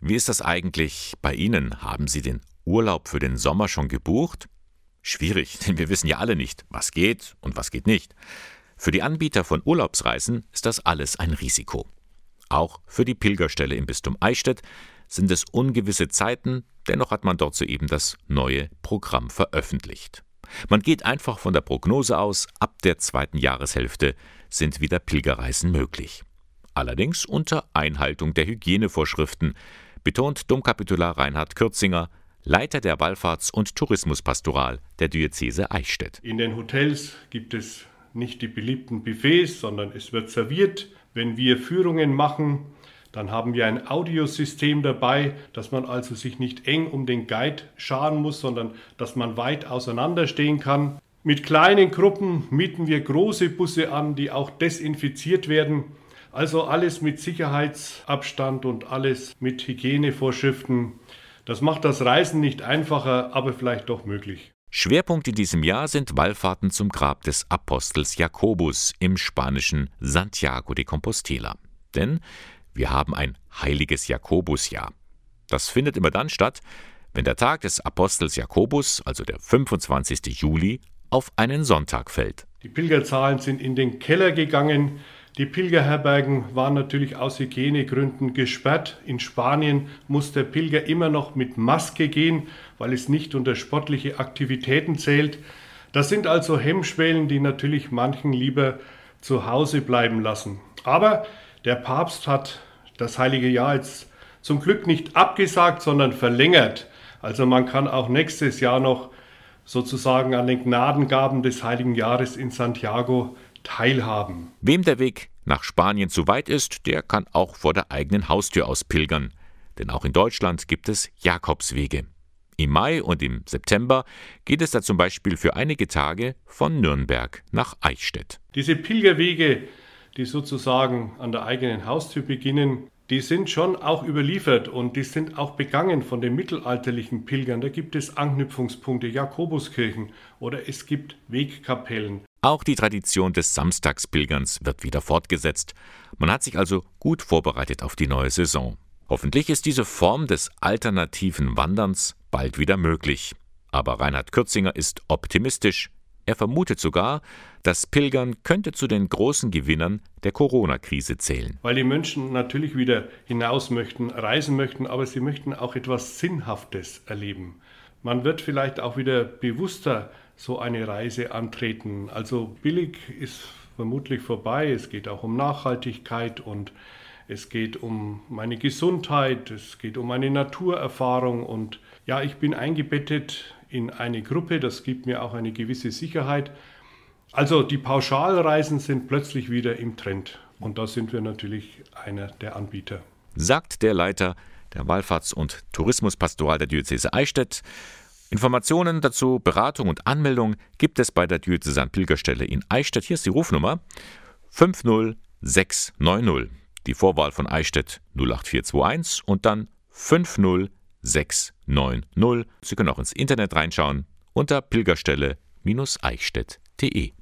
Wie ist das eigentlich bei Ihnen? Haben Sie den Urlaub für den Sommer schon gebucht? Schwierig, denn wir wissen ja alle nicht, was geht und was geht nicht. Für die Anbieter von Urlaubsreisen ist das alles ein Risiko. Auch für die Pilgerstelle im Bistum Eichstätt sind es ungewisse Zeiten, dennoch hat man dort soeben das neue Programm veröffentlicht. Man geht einfach von der Prognose aus, ab der zweiten Jahreshälfte sind wieder Pilgerreisen möglich. Allerdings unter Einhaltung der Hygienevorschriften, betont Domkapitular Reinhard Kürzinger, Leiter der Wallfahrts- und Tourismuspastoral der Diözese Eichstätt. In den Hotels gibt es nicht die beliebten Buffets, sondern es wird serviert. Wenn wir Führungen machen, dann haben wir ein Audiosystem dabei, dass man also sich nicht eng um den Guide scharen muss, sondern dass man weit auseinander stehen kann. Mit kleinen Gruppen mieten wir große Busse an, die auch desinfiziert werden. Also alles mit Sicherheitsabstand und alles mit Hygienevorschriften. Das macht das Reisen nicht einfacher, aber vielleicht doch möglich. Schwerpunkt in diesem Jahr sind Wallfahrten zum Grab des Apostels Jakobus im spanischen Santiago de Compostela. Denn wir haben ein heiliges Jakobusjahr. Das findet immer dann statt, wenn der Tag des Apostels Jakobus, also der 25. Juli, auf einen Sonntag fällt. Die Pilgerzahlen sind in den Keller gegangen. Die Pilgerherbergen waren natürlich aus Hygienegründen gesperrt. In Spanien muss der Pilger immer noch mit Maske gehen, weil es nicht unter sportliche Aktivitäten zählt. Das sind also Hemmschwellen, die natürlich manchen lieber zu Hause bleiben lassen. Aber der Papst hat das heilige Jahr jetzt zum Glück nicht abgesagt, sondern verlängert. Also man kann auch nächstes Jahr noch sozusagen an den Gnadengaben des heiligen Jahres in Santiago teilhaben. Wem der Weg nach Spanien zu weit ist, der kann auch vor der eigenen Haustür aus pilgern. Denn auch in Deutschland gibt es Jakobswege. Im Mai und im September geht es da zum Beispiel für einige Tage von Nürnberg nach Eichstätt. Diese Pilgerwege, die sozusagen an der eigenen Haustür beginnen, die sind schon auch überliefert und die sind auch begangen von den mittelalterlichen Pilgern. Da gibt es Anknüpfungspunkte, Jakobuskirchen oder es gibt Wegkapellen. Auch die Tradition des Samstagspilgerns wird wieder fortgesetzt. Man hat sich also gut vorbereitet auf die neue Saison. Hoffentlich ist diese Form des alternativen Wanderns bald wieder möglich. Aber Reinhard Kürzinger ist optimistisch. Er vermutet sogar, das Pilgern könnte zu den großen Gewinnern der Corona-Krise zählen. Weil die Menschen natürlich wieder hinaus möchten, reisen möchten, aber sie möchten auch etwas Sinnhaftes erleben. Man wird vielleicht auch wieder bewusster so eine Reise antreten. Also billig ist vermutlich vorbei. Es geht auch um Nachhaltigkeit und es geht um meine Gesundheit, es geht um meine Naturerfahrung und ja, ich bin eingebettet in eine Gruppe, das gibt mir auch eine gewisse Sicherheit. Also die Pauschalreisen sind plötzlich wieder im Trend und da sind wir natürlich einer der Anbieter. Sagt der Leiter der Wallfahrts- und Tourismuspastoral der Diözese Eichstätt. Informationen dazu, Beratung und Anmeldung gibt es bei der Diözesan Pilgerstelle in Eichstätt. Hier ist die Rufnummer 50690. Die Vorwahl von Eichstätt 08421 und dann 50690. Sie können auch ins Internet reinschauen unter pilgerstelle-eichstätt.de.